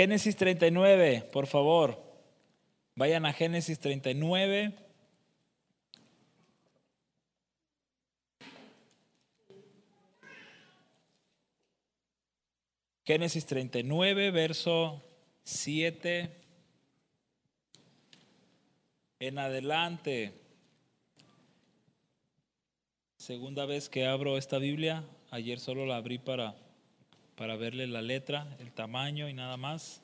Génesis 39, por favor. Vayan a Génesis 39. Génesis 39, verso 7 en adelante. Segunda vez que abro esta Biblia. Ayer solo la abrí para, para verle la letra, el tamaño y nada más.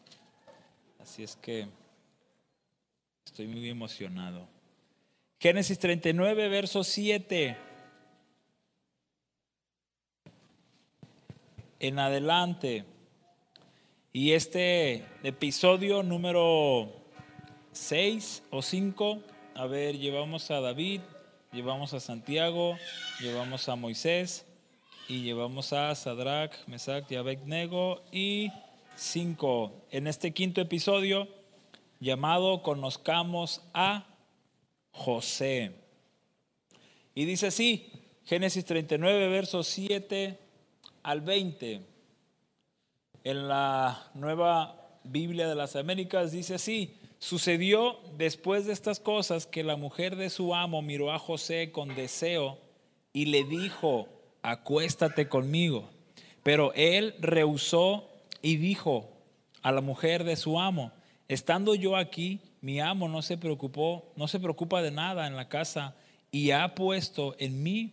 Así es que estoy muy emocionado. Génesis 39, verso 7. En adelante. Y este episodio número 6 o 5, a ver, llevamos a David, llevamos a Santiago, llevamos a Moisés y llevamos a Sadrach, Mesach y Abednego y 5. En este quinto episodio llamado Conozcamos a José. Y dice así, Génesis 39, versos 7 al 20. En la nueva Biblia de las Américas dice así, sucedió después de estas cosas que la mujer de su amo miró a José con deseo y le dijo, acuéstate conmigo. Pero él rehusó y dijo a la mujer de su amo, estando yo aquí, mi amo no se preocupó, no se preocupa de nada en la casa y ha puesto en mí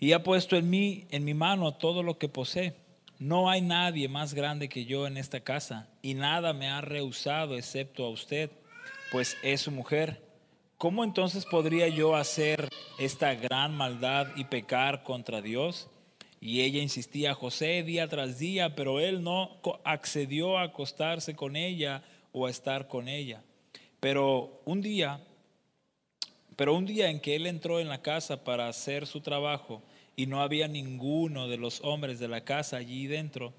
y ha puesto en mí, en mi mano, todo lo que posee. No hay nadie más grande que yo en esta casa, y nada me ha rehusado excepto a usted, pues es su mujer. ¿Cómo entonces podría yo hacer esta gran maldad y pecar contra Dios? Y ella insistía a José día tras día, pero él no accedió a acostarse con ella o a estar con ella. Pero un día, pero un día en que él entró en la casa para hacer su trabajo, y no había ninguno de los hombres de la casa allí dentro.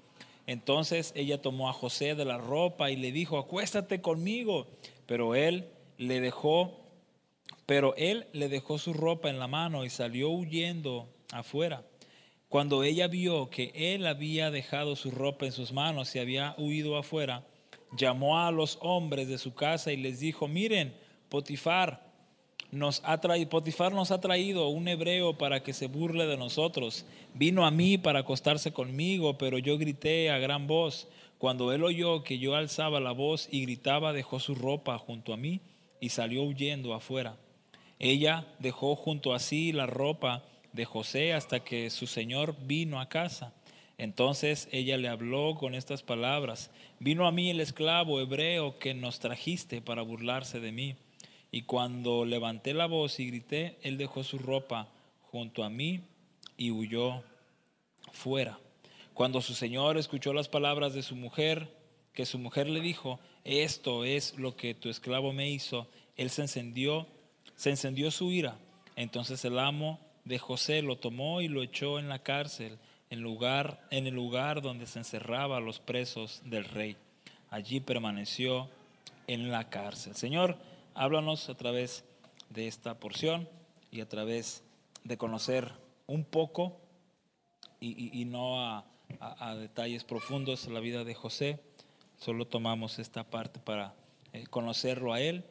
Entonces ella tomó a José de la ropa y le dijo, acuéstate conmigo. Pero él le dejó, pero él le dejó su ropa en la mano y salió huyendo afuera. Cuando ella vio que él había dejado su ropa en sus manos y había huido afuera, llamó a los hombres de su casa y les dijo, miren, Potifar, nos ha traído, Potifar nos ha traído un hebreo para que se burle de nosotros. Vino a mí para acostarse conmigo, pero yo grité a gran voz. Cuando él oyó que yo alzaba la voz y gritaba, dejó su ropa junto a mí y salió huyendo afuera. Ella dejó junto a sí la ropa de José hasta que su señor vino a casa. Entonces ella le habló con estas palabras, vino a mí el esclavo hebreo que nos trajiste para burlarse de mí. Y cuando levanté la voz y grité, él dejó su ropa junto a mí y huyó fuera. Cuando su señor escuchó las palabras de su mujer, que su mujer le dijo, esto es lo que tu esclavo me hizo, él se encendió, se encendió su ira. Entonces el amo de José lo tomó y lo echó en la cárcel, en, lugar, en el lugar donde se encerraba a los presos del rey. Allí permaneció en la cárcel. Señor, Háblanos a través de esta porción y a través de conocer un poco y, no a, detalles profundos la vida de José. Solo tomamos esta parte para eh, conocerlo a él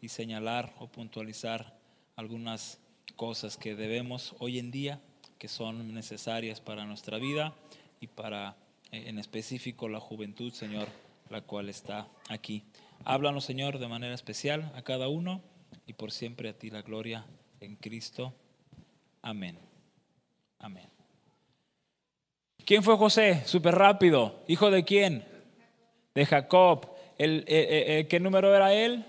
y señalar o puntualizar algunas cosas que debemos hoy en día, que son necesarias para nuestra vida y para, eh, en específico, la juventud, Señor, la cual está aquí. Háblanos, Señor, de manera especial a cada uno y por siempre a ti la gloria en Cristo. Amén. Amén. ¿Quién fue José? Súper rápido. ¿Hijo de quién? De Jacob. ¿El, eh, eh, ¿Qué número era él?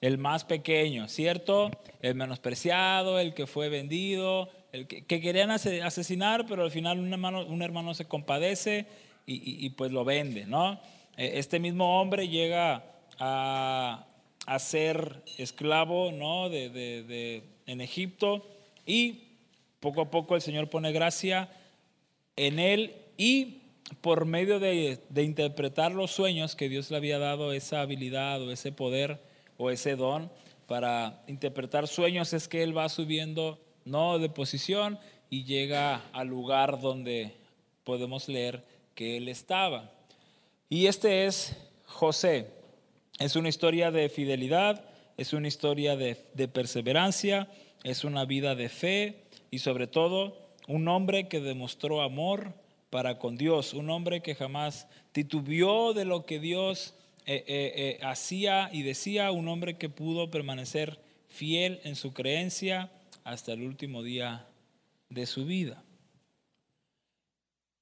El más pequeño, ¿cierto? El menospreciado, el que fue vendido, el que, querían asesinar, pero al final un hermano, se compadece y, pues lo vende, ¿no? E, este mismo hombre llega a, ser esclavo, ¿no? De, en Egipto y poco a poco el Señor pone gracia en él y por medio de, de, interpretar los sueños que Dios le había dado esa habilidad o ese poder o ese don para interpretar sueños es que él va subiendo no de posición y llega al lugar donde podemos leer que él estaba. Y este es José. Es una historia de fidelidad, es una historia de, de perseverancia, es una vida de fe y sobre todo un hombre que demostró amor para con Dios, un hombre que jamás titubeó de lo que Dios eh, eh, eh, hacía y decía, un hombre que pudo permanecer fiel en su creencia hasta el último día de su vida.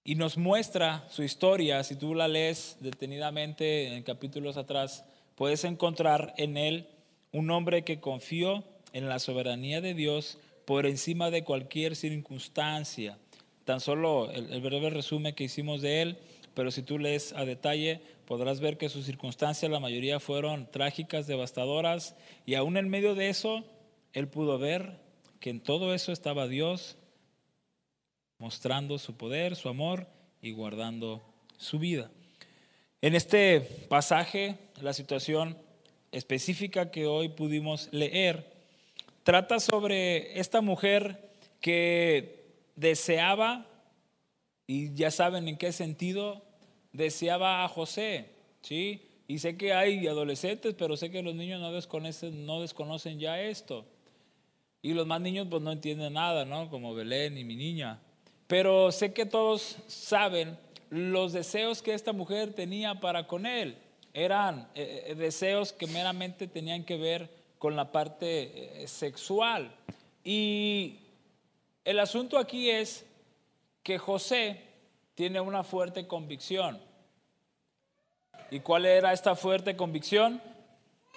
Y nos muestra su historia, si tú la lees detenidamente en capítulos atrás, puedes encontrar en él un hombre que confió en la soberanía de Dios por encima de cualquier circunstancia. Tan solo el, breve resumen que hicimos de él, pero si tú lees a detalle, podrás ver que sus circunstancias, la mayoría fueron trágicas, devastadoras, y aún en medio de eso, él pudo ver que en todo eso estaba Dios mostrando su poder, su amor y guardando su vida. En este pasaje, la situación específica que hoy pudimos leer, trata sobre esta mujer que deseaba, y ya saben en qué sentido, deseaba a José, ¿sí? Y sé que hay adolescentes, pero sé que los niños no desconocen, no desconocen ya esto. Y los más niños pues no entienden nada, ¿no? Como Belén y mi niña. Pero sé que todos saben los deseos que esta mujer tenía para con él. Eran eh, eh, deseos que meramente tenían que ver con la parte eh, sexual. Y el asunto aquí es que José tiene una fuerte convicción. ¿Y cuál era esta fuerte convicción?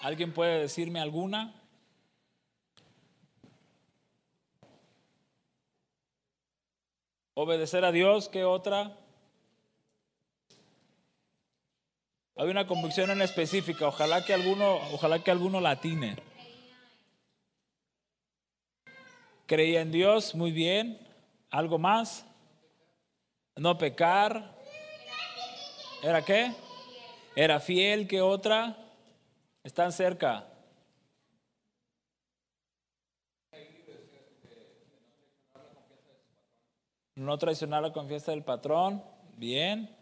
¿Alguien puede decirme alguna? Obedecer a Dios, ¿qué otra? Hay una convicción en específica, ojalá que alguno, ojalá que alguno la atine. Creía en Dios, muy bien. ¿Algo más? No pecar. ¿Era qué? Era fiel, ¿qué otra? Están cerca. No traicionar la confianza del patrón. Bien.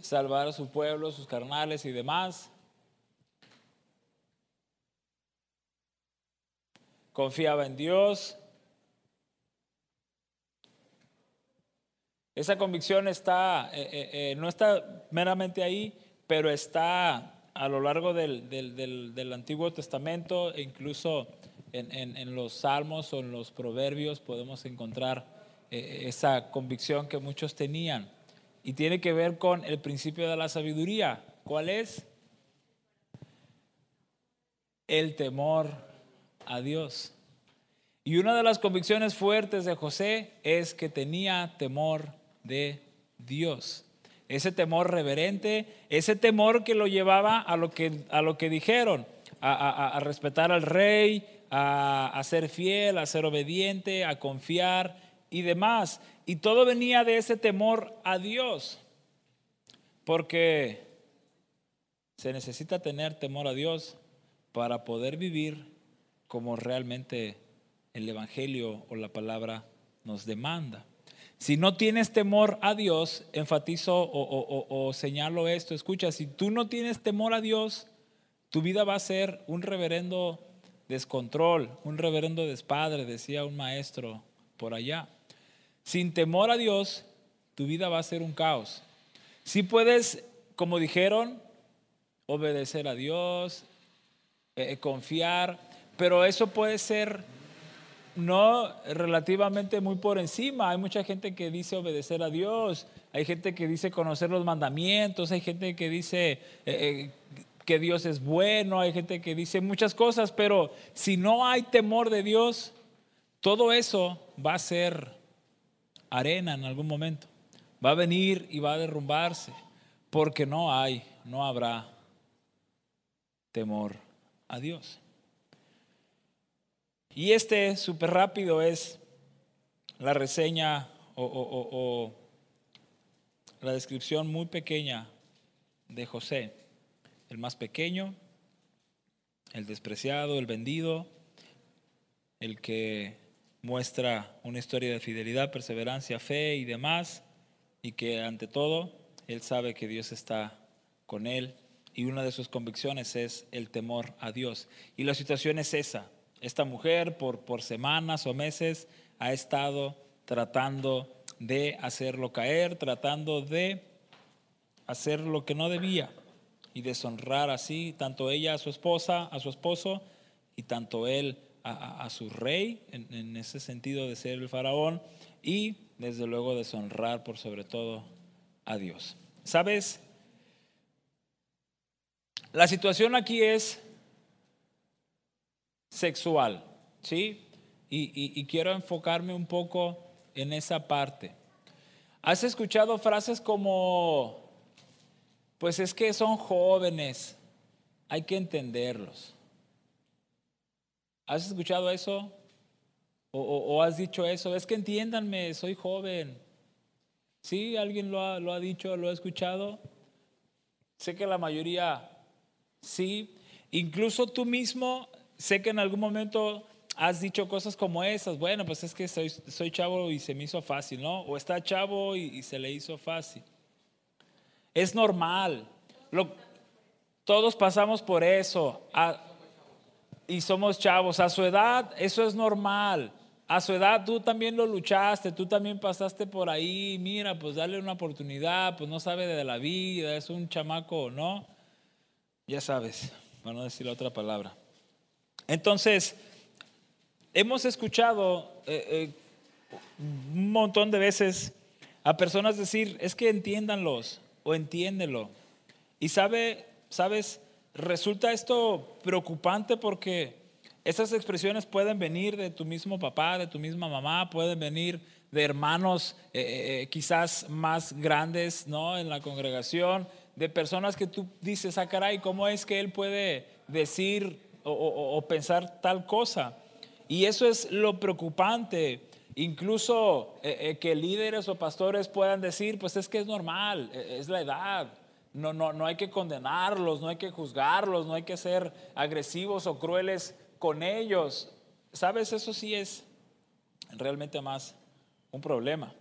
Salvar a su pueblo, sus carnales y demás. Confiaba en Dios. Esa convicción está, eh, eh, eh, no está meramente ahí, pero está a lo largo del, del Antiguo Testamento e incluso en, los salmos o en los proverbios podemos encontrar esa convicción que muchos tenían. Y tiene que ver con el principio de la sabiduría. ¿Cuál es? El temor a Dios. Y una de las convicciones fuertes de José es que tenía temor de Dios. Ese temor reverente, ese temor que lo llevaba a lo que, a lo que dijeron, a respetar al rey, a, ser fiel, a ser obediente, a confiar y demás. Y todo venía de ese temor a Dios, porque se necesita tener temor a Dios para poder vivir como realmente el Evangelio o la palabra nos demanda. Si no tienes temor a Dios, enfatizo o, señalo esto, escucha, si tú no tienes temor a Dios, tu vida va a ser un reverendo descontrol, un reverendo despadre, decía un maestro por allá. Sin temor a Dios, tu vida va a ser un caos. Si puedes, como dijeron, obedecer a Dios, eh, eh, confiar, pero eso puede ser no relativamente muy por encima. Hay mucha gente que dice obedecer a Dios, hay gente que dice conocer los mandamientos, hay gente que dice eh, que Dios es bueno, hay gente que dice muchas cosas, pero si no hay temor de Dios, todo eso va a ser arena en algún momento. Va a venir y va a derrumbarse, porque no hay, no habrá temor a Dios. Y este súper rápido es la reseña o, la descripción muy pequeña de José el más pequeño, el despreciado, el vendido, el que muestra una historia de fidelidad, perseverancia, fe y demás, y que ante todo él sabe que Dios está con él y una de sus convicciones es el temor a Dios. Y la situación es esa. Esta mujer por, por semanas o meses ha estado tratando de hacerlo caer, tratando de hacer lo que no debía y deshonrar así tanto ella a su esposa, a su esposo y tanto él a, su rey, en, ese sentido de ser el faraón, y desde luego deshonrar por sobre todo a Dios. ¿Sabes? La situación aquí es sexual, ¿sí? Y, quiero enfocarme un poco en esa parte. ¿Has escuchado frases como, pues es que son jóvenes, hay que entenderlos? ¿Has escuchado eso? O, has dicho eso? Es que entiéndanme, soy joven. ¿Sí? ¿Alguien lo ha, lo ha dicho, lo ha escuchado? Sé que la mayoría Sí, incluso tú mismo, sé que en algún momento has dicho cosas como esas, bueno, pues es que soy, soy chavo y se me hizo fácil, ¿no? O está chavo y, se le hizo fácil. Es normal. todos pasamos por eso. y somos chavos. A su edad, eso es normal. A su edad tú también lo luchaste, tú también pasaste por ahí. Mira, pues dale una oportunidad, pues no sabe de la vida, es un chamaco, ¿no? Ya sabes, para no decir otra palabra. Entonces, hemos escuchado eh, eh, un montón de veces a personas decir, es que entiéndanlos o entiéndelo. Y sabe, sabes, resulta esto preocupante porque esas expresiones pueden venir de tu mismo papá, de tu misma mamá, pueden venir de hermanos eh, quizás más grandes ¿no? en la congregación, de personas que tú dices, ah, caray, ¿cómo es que él puede decir o, pensar tal cosa? Y eso es lo preocupante. Incluso eh, eh, que líderes o pastores puedan decir, pues es que es normal, e, es la edad. No, no, no hay que condenarlos, no hay que juzgarlos, no hay que ser agresivos o crueles con ellos. ¿Sabes? Eso sí es realmente más un problema.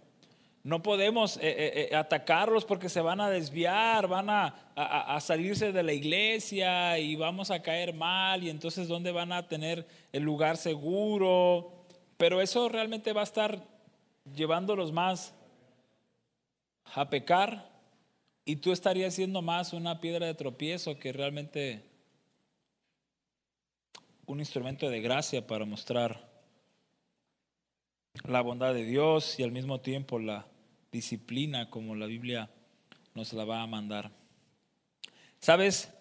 No podemos eh, eh, eh, atacarlos porque se van a desviar, van a, salirse de la iglesia y vamos a caer mal y entonces ¿dónde van a tener el lugar seguro? Pero eso realmente va a estar llevándolos más a pecar y tú estarías siendo más una piedra de tropiezo que realmente un instrumento de gracia para mostrar la bondad de Dios y al mismo tiempo la disciplina como la Biblia nos la va a mandar. ¿Sabes?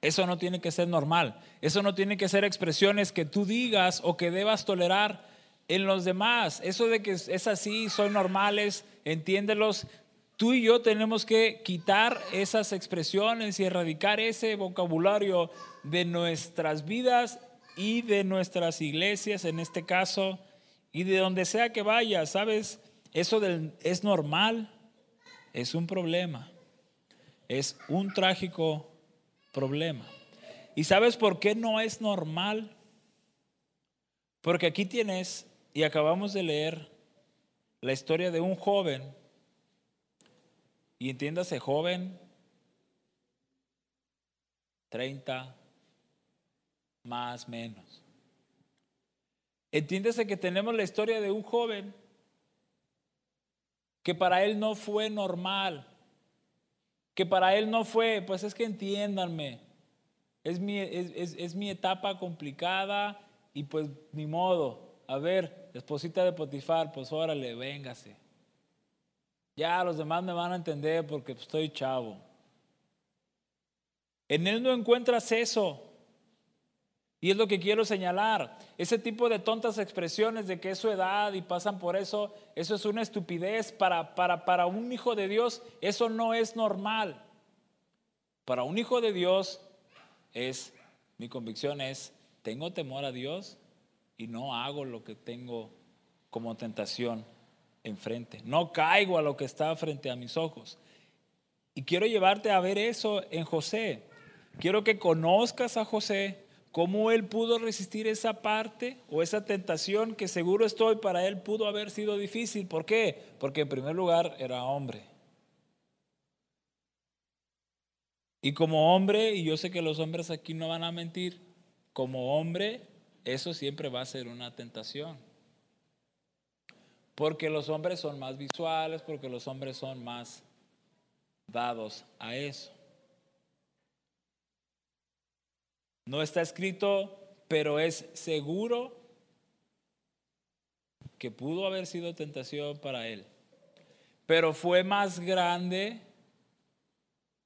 Eso no tiene que ser normal. Eso no tiene que ser expresiones que tú digas o que debas tolerar en los demás. Eso de que es así, son normales, entiéndelos. Tú y yo tenemos que quitar esas expresiones y erradicar ese vocabulario de nuestras vidas y de nuestras iglesias, en este caso, y de donde sea que vaya, ¿sabes? Eso es normal, es un problema, es un trágico problema. ¿Y sabes por qué no es normal? Porque aquí tienes, y acabamos de leer, la historia de un joven, y entiéndase joven, 30, más menos. Entiéndase que tenemos la historia de un joven que para él no fue normal, que para él no fue, pues es que entiéndanme, es mi, es, mi etapa complicada y pues ni modo, a ver, esposita de Potifar, pues órale, véngase. Ya los demás me van a entender porque estoy chavo. En él no encuentras eso. Y es lo que quiero señalar. Ese tipo de tontas expresiones de que es su edad y pasan por eso, eso es una estupidez. Para, para, para un hijo de Dios, eso no es normal. Para un hijo de Dios es, mi convicción es, tengo temor a Dios y no hago lo que tengo como tentación enfrente. No caigo a lo que está frente a mis ojos. Y quiero llevarte a ver eso en José. Quiero que conozcas a José ¿Cómo él pudo resistir esa parte o esa tentación que seguro estoy para él pudo haber sido difícil? ¿Por qué? Porque en primer lugar era hombre. Y como hombre, y yo sé que los hombres aquí no van a mentir, como hombre, eso siempre va a ser una tentación. Porque los hombres son más visuales, porque los hombres son más dados a eso. No está escrito, pero es seguro que pudo haber sido tentación para él. Pero fue más grande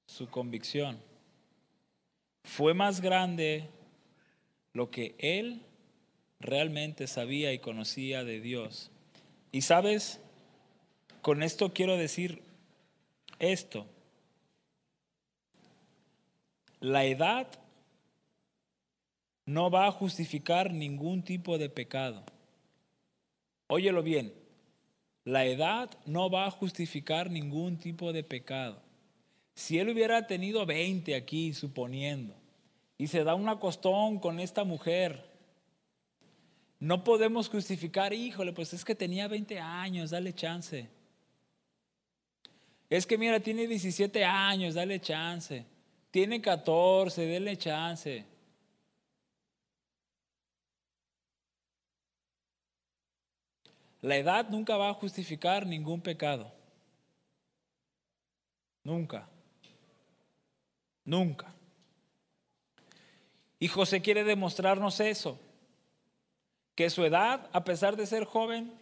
su convicción. Fue más grande lo que él realmente sabía y conocía de Dios. Y sabes, con esto quiero decir esto. La edad no va a justificar ningún tipo de pecado. Óyelo bien, la edad no va a justificar ningún tipo de pecado. Si él hubiera tenido 20 aquí, suponiendo, y se da un acostón con esta mujer, no podemos justificar, híjole, pues es que tenía 20 años, dale chance. Es que mira, tiene 17 años, dale chance. Tiene 14, dale chance. La edad nunca va a justificar ningún pecado. Nunca. Nunca. Y José quiere demostrarnos eso, que su edad, a pesar de ser joven,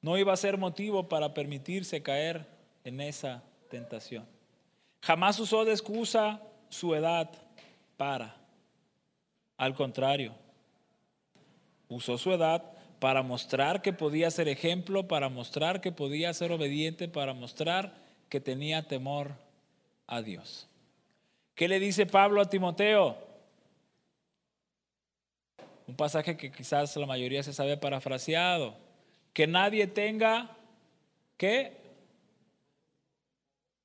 no iba a ser motivo para permitirse caer en esa tentación. Jamás usó de excusa su edad para. Al contrario, usó su edad para mostrar que podía ser ejemplo, para mostrar que podía ser obediente, para mostrar que tenía temor a Dios. ¿Qué le dice Pablo a Timoteo? Un pasaje que quizás la mayoría se sabe parafraseado. Que nadie tenga que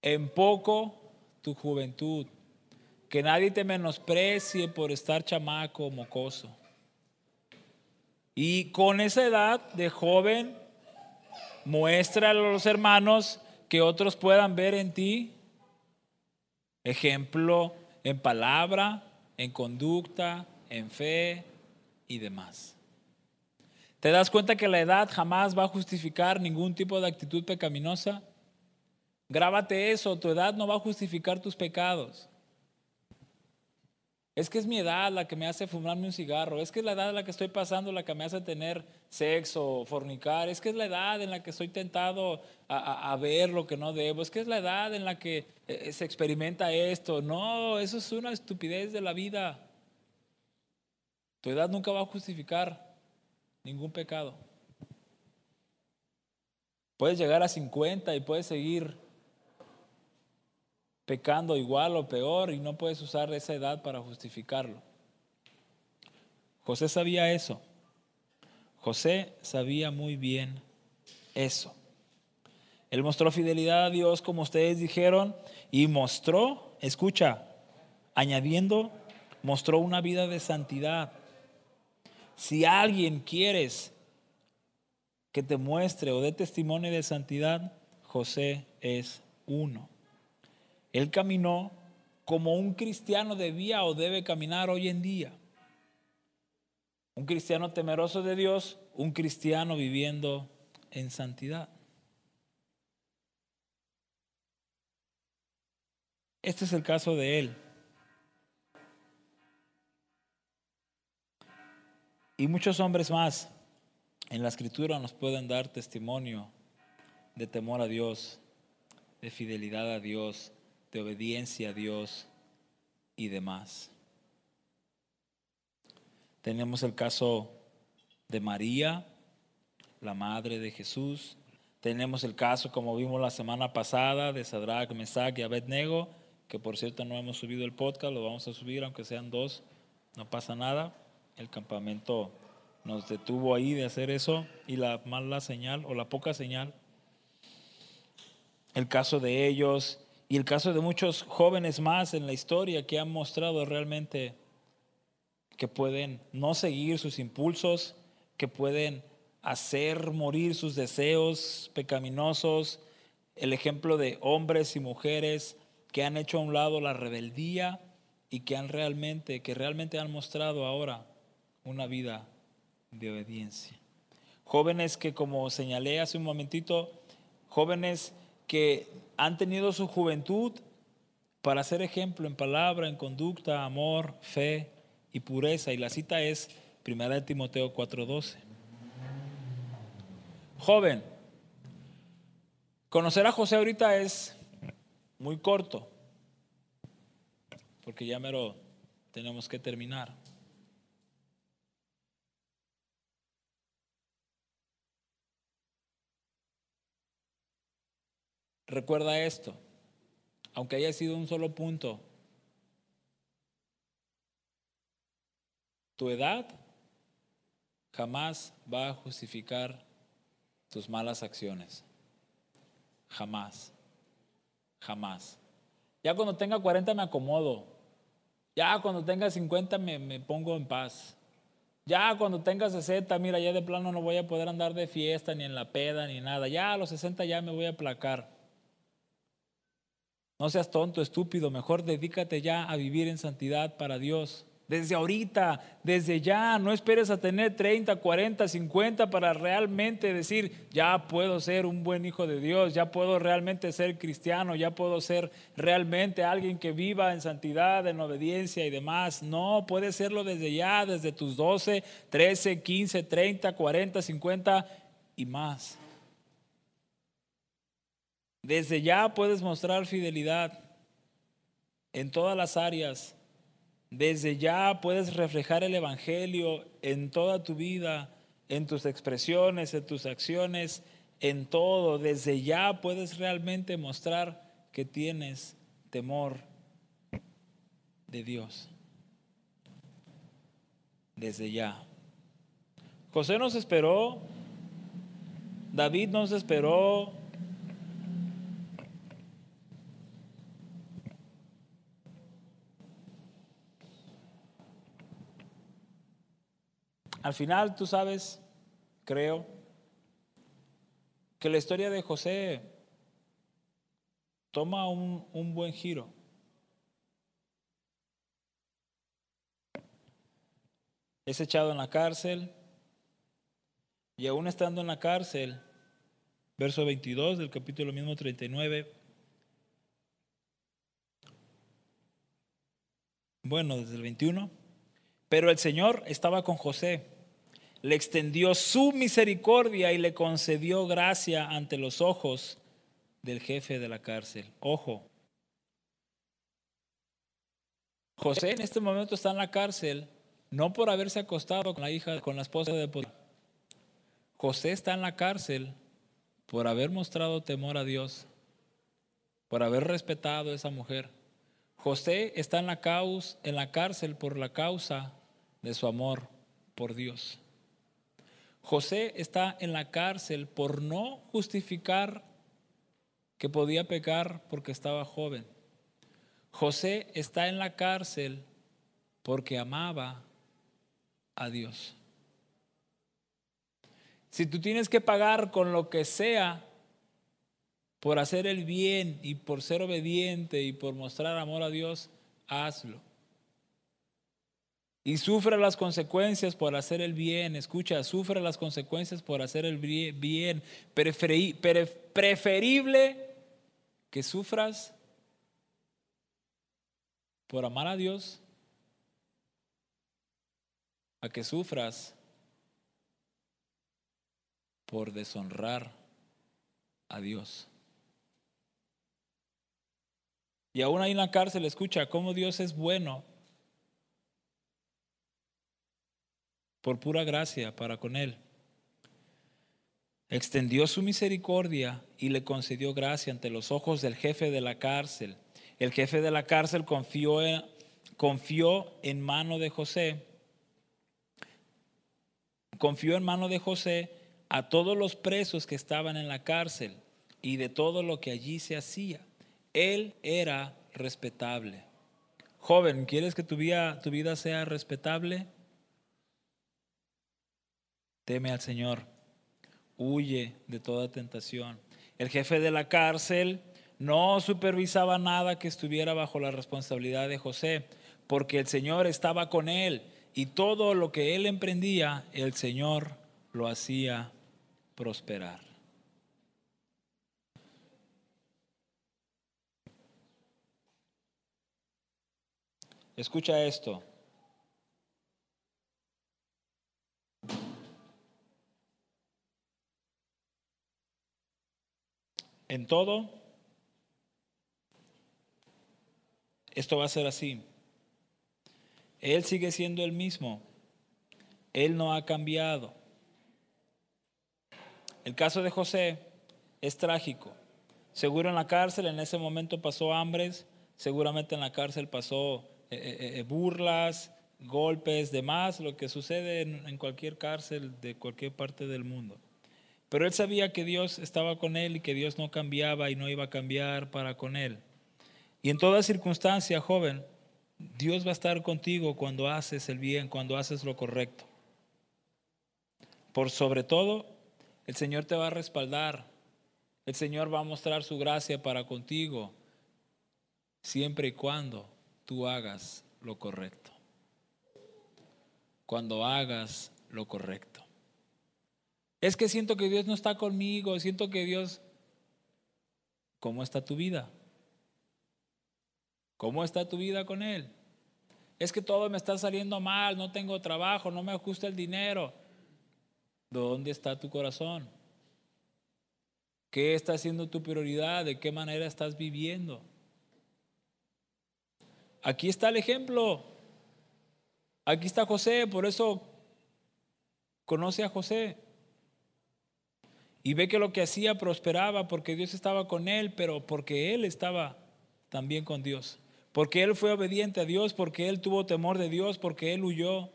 en poco tu juventud. Que nadie te menosprecie por estar chamaco o mocoso. Y con esa edad de joven, muestra a los hermanos que otros puedan ver en ti ejemplo en palabra, en conducta, en fe y demás. ¿Te das cuenta que la edad jamás va a justificar ningún tipo de actitud pecaminosa? Grábate eso, tu edad no va a justificar tus pecados. Es que es mi edad la que me hace fumarme un cigarro. Es que es la edad en la que estoy pasando la que me hace tener sexo, fornicar. Es que es la edad en la que estoy tentado a, ver lo que no debo. Es que es la edad en la que eh, se experimenta esto. No, eso es una estupidez de la vida. Tu edad nunca va a justificar ningún pecado. Puedes llegar a 50 y puedes seguir pecando igual o peor y no puedes usar esa edad para justificarlo. José sabía eso. José sabía muy bien eso. Él mostró fidelidad a Dios como ustedes dijeron y mostró, escucha, añadiendo, mostró una vida de santidad. Si alguien quieres que te muestre o dé testimonio de santidad, José es uno. Él caminó como un cristiano debía o debe caminar hoy en día. Un cristiano temeroso de Dios, un cristiano viviendo en santidad. Este es el caso de él. Y muchos hombres más en la escritura nos pueden dar testimonio de temor a Dios, de fidelidad a Dios, de obediencia a Dios y demás. Tenemos el caso de María, la madre de Jesús. Tenemos el caso, como vimos la semana pasada, de Sadrach, Mesach y Abednego, que por cierto no hemos subido el podcast, lo vamos a subir, aunque sean dos, no pasa nada. El campamento nos detuvo ahí de hacer eso y la mala señal o la poca señal. El caso de ellos y el caso de muchos jóvenes más en la historia que han mostrado realmente que pueden no seguir sus impulsos, que pueden hacer morir sus deseos pecaminosos, el ejemplo de hombres y mujeres que han hecho a un lado la rebeldía y que han realmente, que realmente han mostrado ahora una vida de obediencia. Jóvenes que, como señalé hace un momentito, jóvenes que han tenido su juventud para ser ejemplo en palabra, en conducta, amor, fe y pureza. Y la cita es 1 Timoteo 4:12. Joven, conocer a José ahorita es muy corto, porque ya mero tenemos que terminar. Recuerda esto, aunque haya sido un solo punto, tu edad jamás va a justificar tus malas acciones. Jamás. Jamás. Ya cuando tenga 40 me acomodo. Ya cuando tenga 50 me, me pongo en paz. Ya cuando tenga 60, mira, ya de plano no voy a poder andar de fiesta, ni en la peda, ni nada. Ya a los 60 ya me voy a aplacar. No seas tonto, estúpido, mejor dedícate ya a vivir en santidad para Dios. Desde ahorita, desde ya, no esperes a tener 30, 40, 50 para realmente decir, ya puedo ser un buen hijo de Dios, ya puedo realmente ser cristiano, ya puedo ser realmente alguien que viva en santidad, en obediencia y demás. No, puedes serlo desde ya, desde tus 12, 13, 15, 30, 40, 50 y más. Desde ya puedes mostrar fidelidad en todas las áreas. Desde ya puedes reflejar el Evangelio en toda tu vida, en tus expresiones, en tus acciones, en todo. Desde ya puedes realmente mostrar que tienes temor de Dios. Desde ya. José nos esperó, David nos esperó, Al final, tú sabes, creo, que la historia de José toma un, un buen giro. Es echado en la cárcel y aún estando en la cárcel, verso 22 del capítulo mismo 39, bueno, desde el 21, pero el Señor estaba con José le extendió su misericordia y le concedió gracia ante los ojos del jefe de la cárcel. Ojo. José en este momento está en la cárcel no por haberse acostado con la hija, con la esposa de Potifar. José está en la cárcel por haber mostrado temor a Dios, por haber respetado a esa mujer. José está en la, causa, en la cárcel por la causa de su amor por Dios. José está en la cárcel por no justificar que podía pecar porque estaba joven. José está en la cárcel porque amaba a Dios. Si tú tienes que pagar con lo que sea por hacer el bien y por ser obediente y por mostrar amor a Dios, hazlo. Y sufre las consecuencias por hacer el bien. Escucha, sufre las consecuencias por hacer el bien. Preferible que sufras por amar a Dios a que sufras por deshonrar a Dios. Y aún ahí en la cárcel escucha cómo Dios es bueno por pura gracia para con él. Extendió su misericordia y le concedió gracia ante los ojos del jefe de la cárcel. El jefe de la cárcel confió en, confió en mano de José. Confió en mano de José a todos los presos que estaban en la cárcel y de todo lo que allí se hacía. Él era respetable. Joven, ¿quieres que tu vida, tu vida sea respetable? Teme al Señor, huye de toda tentación. El jefe de la cárcel no supervisaba nada que estuviera bajo la responsabilidad de José, porque el Señor estaba con él y todo lo que él emprendía, el Señor lo hacía prosperar. Escucha esto. En todo, esto va a ser así. Él sigue siendo el mismo. Él no ha cambiado. El caso de José es trágico. Seguro en la cárcel en ese momento pasó hambres, seguramente en la cárcel pasó eh, eh, eh, burlas, golpes, demás, lo que sucede en, cualquier cárcel de cualquier parte del mundo. Pero él sabía que Dios estaba con él y que Dios no cambiaba y no iba a cambiar para con él. Y en toda circunstancia, joven, Dios va a estar contigo cuando haces el bien, cuando haces lo correcto. Por sobre todo, el Señor te va a respaldar. El Señor va a mostrar su gracia para contigo, siempre y cuando tú hagas lo correcto. Cuando hagas lo correcto. Es que siento que Dios no está conmigo, siento que Dios... ¿Cómo está tu vida? ¿Cómo está tu vida con Él? Es que todo me está saliendo mal, no tengo trabajo, no me ajusta el dinero. ¿Dónde está tu corazón? ¿Qué está siendo tu prioridad? ¿De qué manera estás viviendo? Aquí está el ejemplo. Aquí está José, por eso conoce a José. Y ve que lo que hacía prosperaba porque Dios estaba con él, pero porque él estaba también con Dios. Porque él fue obediente a Dios, porque él tuvo temor de Dios, porque él huyó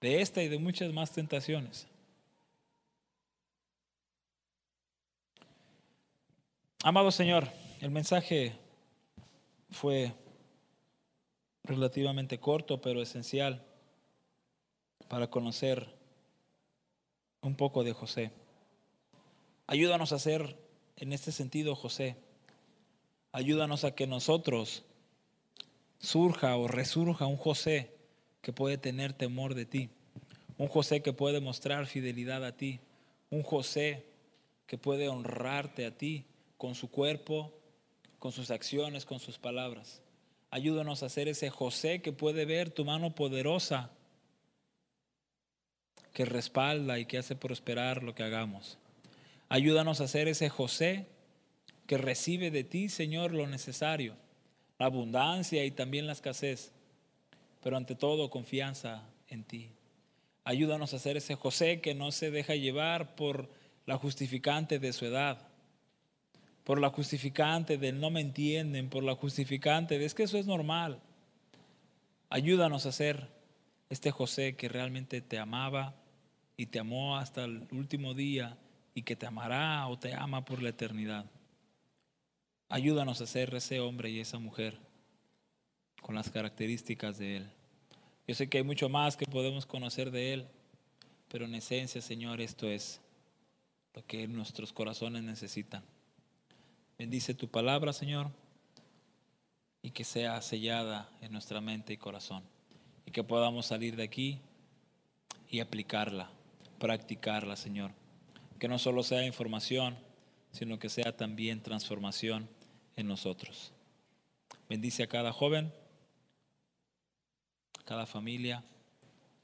de esta y de muchas más tentaciones. Amado Señor, el mensaje fue relativamente corto, pero esencial para conocer un poco de José. Ayúdanos a ser en este sentido, José. Ayúdanos a que nosotros surja o resurja un José que puede tener temor de ti, un José que puede mostrar fidelidad a ti, un José que puede honrarte a ti con su cuerpo, con sus acciones, con sus palabras. Ayúdanos a ser ese José que puede ver tu mano poderosa, que respalda y que hace prosperar lo que hagamos. Ayúdanos a ser ese José que recibe de ti, Señor, lo necesario, la abundancia y también la escasez, pero ante todo confianza en ti. Ayúdanos a ser ese José que no se deja llevar por la justificante de su edad, por la justificante del no me entienden, por la justificante de es que eso es normal. Ayúdanos a ser este José que realmente te amaba y te amó hasta el último día y que te amará o te ama por la eternidad. Ayúdanos a ser ese hombre y esa mujer con las características de Él. Yo sé que hay mucho más que podemos conocer de Él, pero en esencia, Señor, esto es lo que nuestros corazones necesitan. Bendice tu palabra, Señor, y que sea sellada en nuestra mente y corazón. Y que podamos salir de aquí y aplicarla, practicarla, Señor. Que no solo sea información, sino que sea también transformación en nosotros. Bendice a cada joven, a cada familia,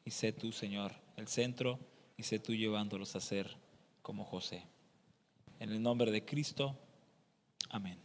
y sé tú, Señor, el centro, y sé tú llevándolos a ser como José. En el nombre de Cristo. Amén.